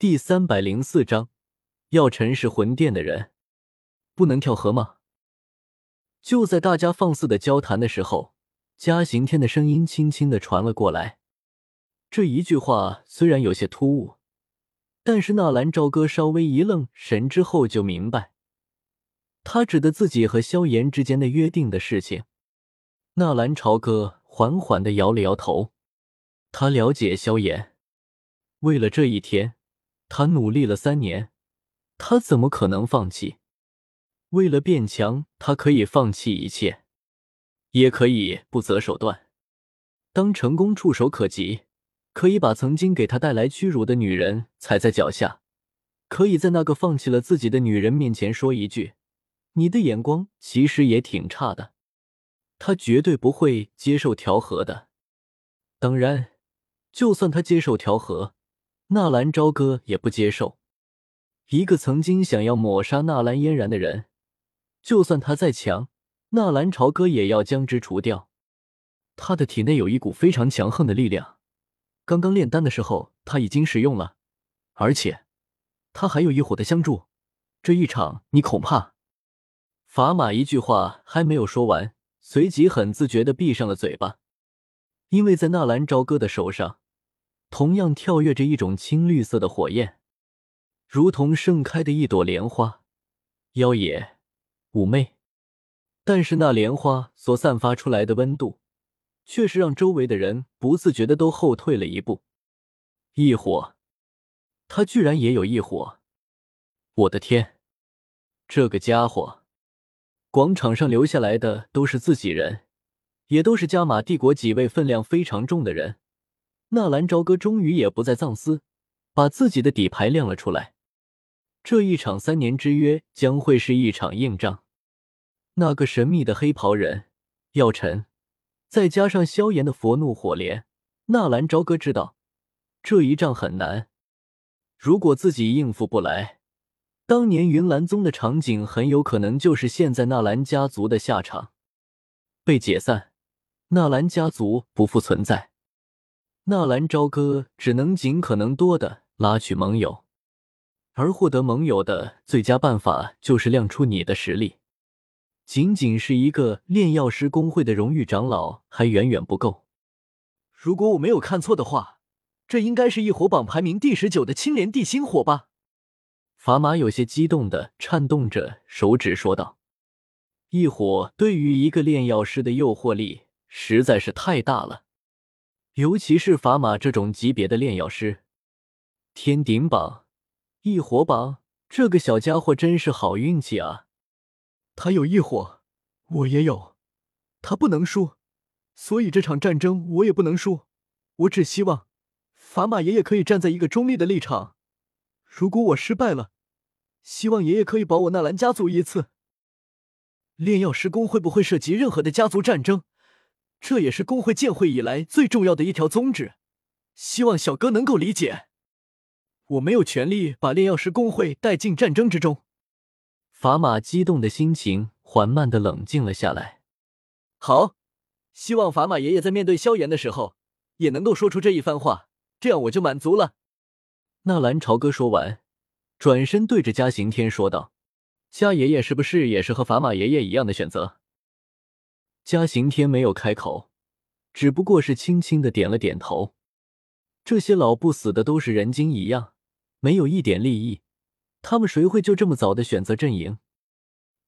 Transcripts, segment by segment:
第三百零四章，药尘是魂殿的人，不能跳河吗？就在大家放肆的交谈的时候，嘉刑天的声音轻轻的传了过来。这一句话虽然有些突兀，但是纳兰朝歌稍微一愣神之后就明白，他指的自己和萧炎之间的约定的事情。纳兰朝歌缓缓的摇了摇头，他了解萧炎，为了这一天。他努力了三年，他怎么可能放弃？为了变强，他可以放弃一切，也可以不择手段。当成功触手可及，可以把曾经给他带来屈辱的女人踩在脚下，可以在那个放弃了自己的女人面前说一句：“你的眼光其实也挺差的。”他绝对不会接受调和的。当然，就算他接受调和。纳兰朝歌也不接受，一个曾经想要抹杀纳兰嫣然的人，就算他再强，纳兰朝歌也要将之除掉。他的体内有一股非常强横的力量，刚刚炼丹的时候他已经使用了，而且他还有一伙的相助。这一场你恐怕……法码一句话还没有说完，随即很自觉的闭上了嘴巴，因为在纳兰朝歌的手上。同样跳跃着一种青绿色的火焰，如同盛开的一朵莲花，妖冶妩媚。但是那莲花所散发出来的温度，却是让周围的人不自觉的都后退了一步。异火，他居然也有异火！我的天，这个家伙！广场上留下来的都是自己人，也都是加玛帝国几位分量非常重的人。纳兰朝歌终于也不再藏私，把自己的底牌亮了出来。这一场三年之约将会是一场硬仗。那个神秘的黑袍人药尘，再加上萧炎的佛怒火莲，纳兰朝歌知道这一仗很难。如果自己应付不来，当年云岚宗的场景很有可能就是现在纳兰家族的下场：被解散，纳兰家族不复存在。纳兰朝歌只能尽可能多的拉取盟友，而获得盟友的最佳办法就是亮出你的实力。仅仅是一个炼药师工会的荣誉长老还远远不够。如果我没有看错的话，这应该是异火榜排名第十九的青莲地心火吧？法玛有些激动的颤动着手指说道：“异火对于一个炼药师的诱惑力实在是太大了。”尤其是法玛这种级别的炼药师，天顶榜、异火榜，这个小家伙真是好运气啊！他有异火，我也有，他不能输，所以这场战争我也不能输。我只希望法玛爷爷可以站在一个中立的立场。如果我失败了，希望爷爷可以保我纳兰家族一次。炼药师宫会不会涉及任何的家族战争？这也是工会建会以来最重要的一条宗旨，希望小哥能够理解。我没有权利把炼药师工会带进战争之中。法玛激动的心情缓慢的冷静了下来。好，希望法玛爷爷在面对萧炎的时候也能够说出这一番话，这样我就满足了。纳兰朝歌说完，转身对着嘉刑天说道：“嘉爷爷是不是也是和法玛爷爷一样的选择？”嘉刑天没有开口，只不过是轻轻的点了点头。这些老不死的都是人精一样，没有一点利益，他们谁会就这么早的选择阵营？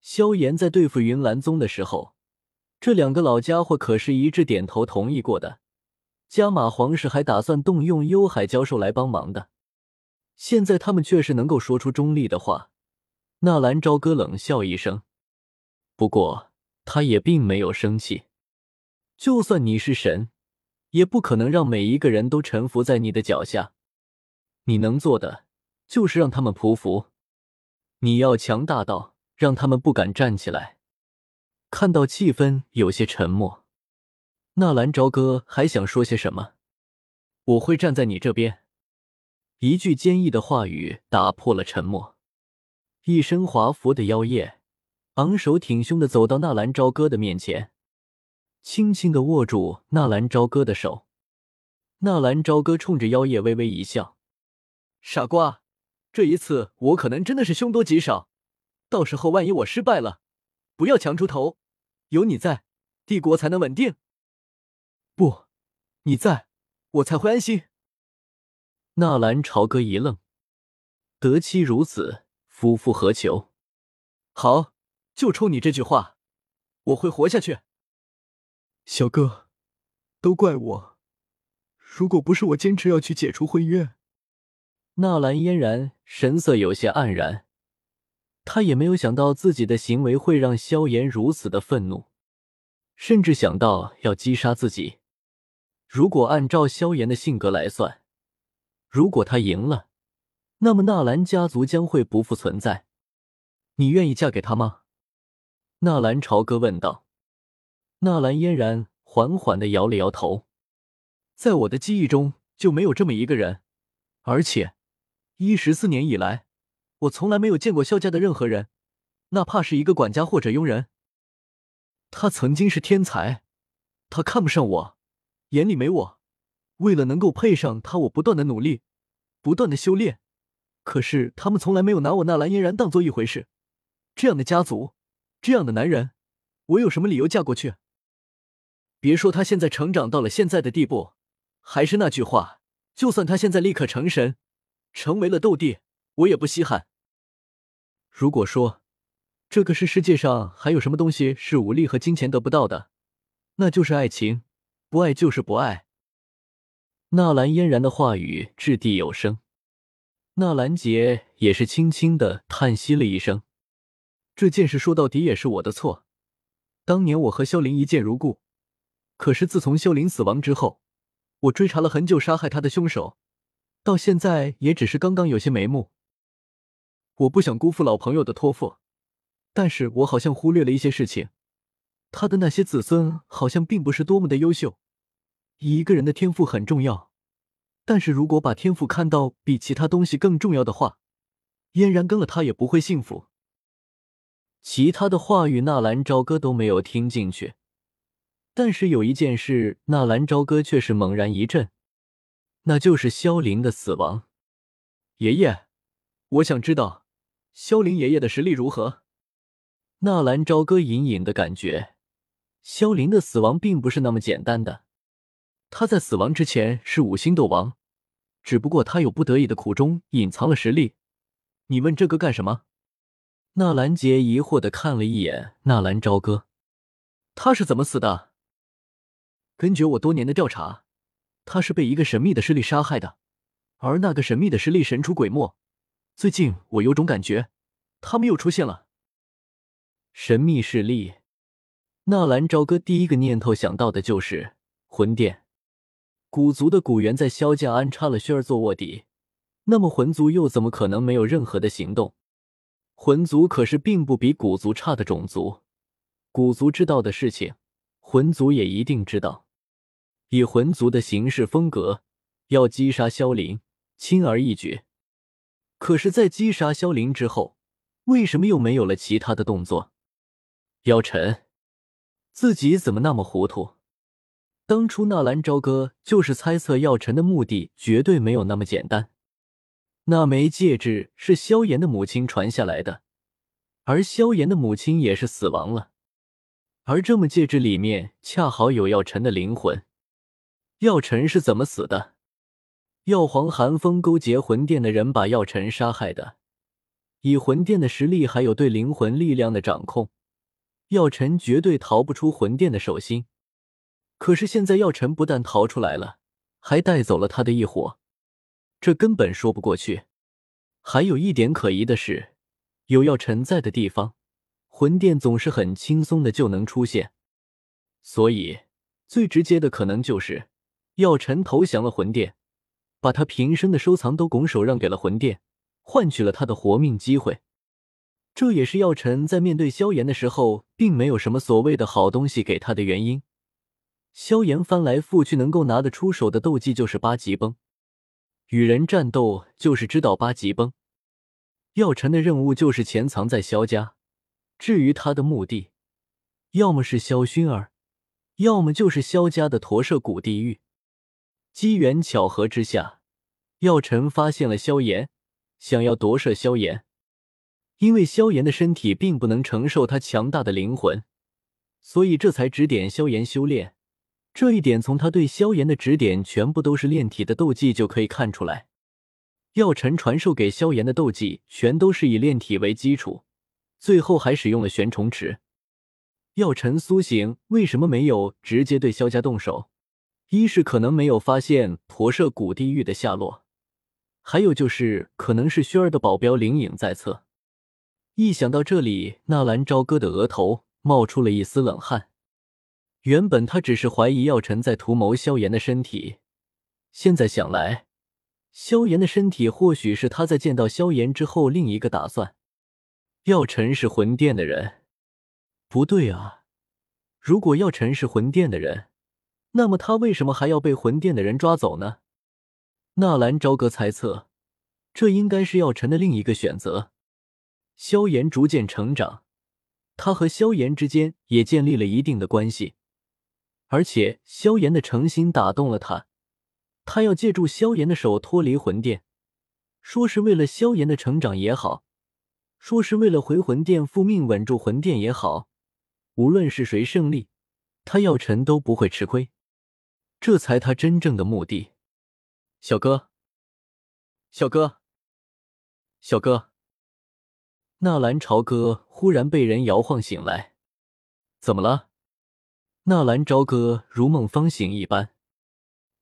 萧炎在对付云岚宗的时候，这两个老家伙可是一致点头同意过的。加玛皇室还打算动用幽海教授来帮忙的，现在他们却是能够说出中立的话。纳兰朝歌冷笑一声，不过。他也并没有生气，就算你是神，也不可能让每一个人都臣服在你的脚下。你能做的就是让他们匍匐，你要强大到让他们不敢站起来。看到气氛有些沉默，纳兰朝歌还想说些什么。我会站在你这边。一句坚毅的话语打破了沉默。一身华服的妖夜。昂首挺胸的走到纳兰朝歌的面前，轻轻的握住纳兰朝歌的手。纳兰朝歌冲着妖夜微微一笑：“傻瓜，这一次我可能真的是凶多吉少，到时候万一我失败了，不要强出头，有你在，帝国才能稳定。不，你在，我才会安心。纳兰朝歌一愣，得妻如此，夫复何求？好，就冲你这句话，我会活下去。小哥，都怪我，如果不是我坚持要去解除婚约，纳兰嫣然神色有些黯然，他也没有想到自己的行为会让萧炎如此的愤怒，甚至想到要击杀自己。如果按照萧炎的性格来算，如果他赢了，那么纳兰家族将会不复存在。你愿意嫁给他吗？纳兰朝歌问道。纳兰嫣然缓缓的摇了摇头，在我的记忆中就没有这么一个人，而且一十四年以来，我从来没有见过萧家的任何人，哪怕是一个管家或者佣人。他曾经是天才，他看不上我。眼里没我，为了能够配上他，我不断的努力，不断的修炼。可是他们从来没有拿我纳兰嫣然当做一回事。这样的家族，这样的男人，我有什么理由嫁过去？别说他现在成长到了现在的地步，还是那句话，就算他现在立刻成神，成为了斗帝，我也不稀罕。如果说这个是世界上还有什么东西是武力和金钱得不到的，那就是爱情。不爱就是不爱。纳兰嫣然的话语掷地有声，纳兰杰也是轻轻的叹息了一声。这件事说到底也是我的错，当年我和萧林一见如故，可是自从萧林死亡之后，我追查了很久杀害他的凶手，到现在也只是刚刚有些眉目。我不想辜负老朋友的托付，但是我好像忽略了一些事情。他的那些子孙好像并不是多么的优秀。一个人的天赋很重要，但是如果把天赋看到比其他东西更重要的话，嫣然跟了他也不会幸福。其他的话语，纳兰朝歌都没有听进去，但是有一件事，纳兰朝歌却是猛然一震，那就是萧凌的死亡。爷爷，我想知道萧凌爷爷的实力如何。纳兰朝歌隐隐的感觉。萧林的死亡并不是那么简单的，他在死亡之前是五星斗王，只不过他有不得已的苦衷，隐藏了实力。你问这个干什么？纳兰杰疑惑的看了一眼纳兰朝歌，他是怎么死的？根据我多年的调查，他是被一个神秘的势力杀害的，而那个神秘的势力神出鬼没。最近我有种感觉，他们又出现了。神秘势力。纳兰朝歌第一个念头想到的就是魂殿，古族的古猿在萧家安插了薰儿做卧底，那么魂族又怎么可能没有任何的行动？魂族可是并不比古族差的种族，古族知道的事情，魂族也一定知道。以魂族的行事风格，要击杀萧凌，轻而易举。可是，在击杀萧凌之后，为什么又没有了其他的动作？妖晨。自己怎么那么糊涂？当初纳兰朝歌就是猜测药尘的目的绝对没有那么简单。那枚戒指是萧炎的母亲传下来的，而萧炎的母亲也是死亡了。而这枚戒指里面恰好有药尘的灵魂。药尘是怎么死的？药皇寒风勾结魂殿的人把药尘杀害的。以魂殿的实力，还有对灵魂力量的掌控。药尘绝对逃不出魂殿的手心，可是现在药尘不但逃出来了，还带走了他的一伙，这根本说不过去。还有一点可疑的是，有药尘在的地方，魂殿总是很轻松的就能出现，所以最直接的可能就是药尘投降了魂殿，把他平生的收藏都拱手让给了魂殿，换取了他的活命机会。这也是药尘在面对萧炎的时候，并没有什么所谓的好东西给他的原因。萧炎翻来覆去能够拿得出手的斗技就是八级崩，与人战斗就是知道八级崩。药尘的任务就是潜藏在萧家，至于他的目的，要么是萧薰儿，要么就是萧家的驼舍古地狱。机缘巧合之下，药尘发现了萧炎，想要夺舍萧炎，因为萧炎的身体并不能承受他强大的灵魂，所以这才指点萧炎修炼。这一点从他对萧炎的指点全部都是炼体的斗技就可以看出来。药尘传授给萧炎的斗技全都是以炼体为基础，最后还使用了玄虫池。药尘苏醒为什么没有直接对萧家动手？一是可能没有发现驼舍古地狱的下落，还有就是可能是轩儿的保镖灵影在侧。一想到这里，纳兰朝歌的额头冒出了一丝冷汗。原本他只是怀疑药尘在图谋萧炎的身体，现在想来，萧炎的身体或许是他在见到萧炎之后另一个打算。药尘是魂殿的人，不对啊！如果药尘是魂殿的人，那么他为什么还要被魂殿的人抓走呢？纳兰朝歌猜测，这应该是药尘的另一个选择。萧炎逐渐成长，他和萧炎之间也建立了一定的关系。而且萧炎的诚心打动了他，他要借助萧炎的手脱离魂殿，说是为了萧炎的成长也好，说是为了回魂殿复命稳住魂殿也好，无论是谁胜利，他药尘都不会吃亏，这才他真正的目的。小哥，小哥，小哥，纳兰朝歌忽然被人摇晃醒来，怎么了？纳兰朝歌如梦方醒一般，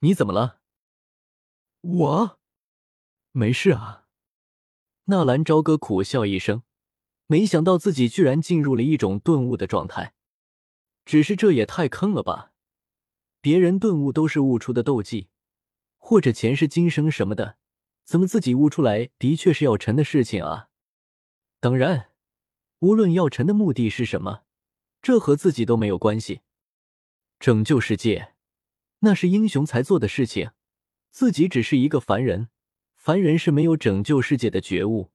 你怎么了？我没事啊。纳兰朝歌苦笑一声，没想到自己居然进入了一种顿悟的状态。只是这也太坑了吧！别人顿悟都是悟出的斗技，或者前世今生什么的，怎么自己悟出来的确是药尘的事情啊？当然，无论药尘的目的是什么，这和自己都没有关系。拯救世界，那是英雄才做的事情。自己只是一个凡人，凡人是没有拯救世界的觉悟。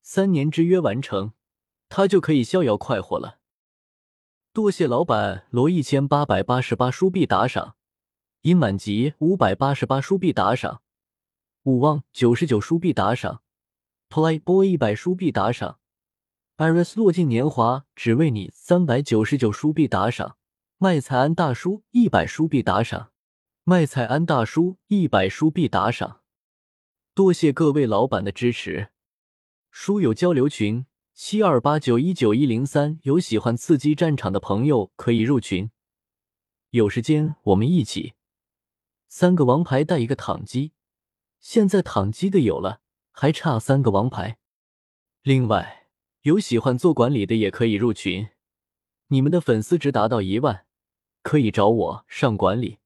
三年之约完成，他就可以逍遥快活了。多谢老板罗一千八百八十八书币打赏，殷满级五百八十八书币打赏，武望九十九书币打赏，Playboy 一百书币打赏，Iris 落尽年华只为你三百九十九书币打赏。麦彩安大叔一百书币打赏，麦彩安大叔一百书币打赏，多谢各位老板的支持。书友交流群七二八九一九一零三，有喜欢刺激战场的朋友可以入群，有时间我们一起。三个王牌带一个躺机，现在躺机的有了，还差三个王牌。另外，有喜欢做管理的也可以入群，你们的粉丝值达到一万。可以找我上管理。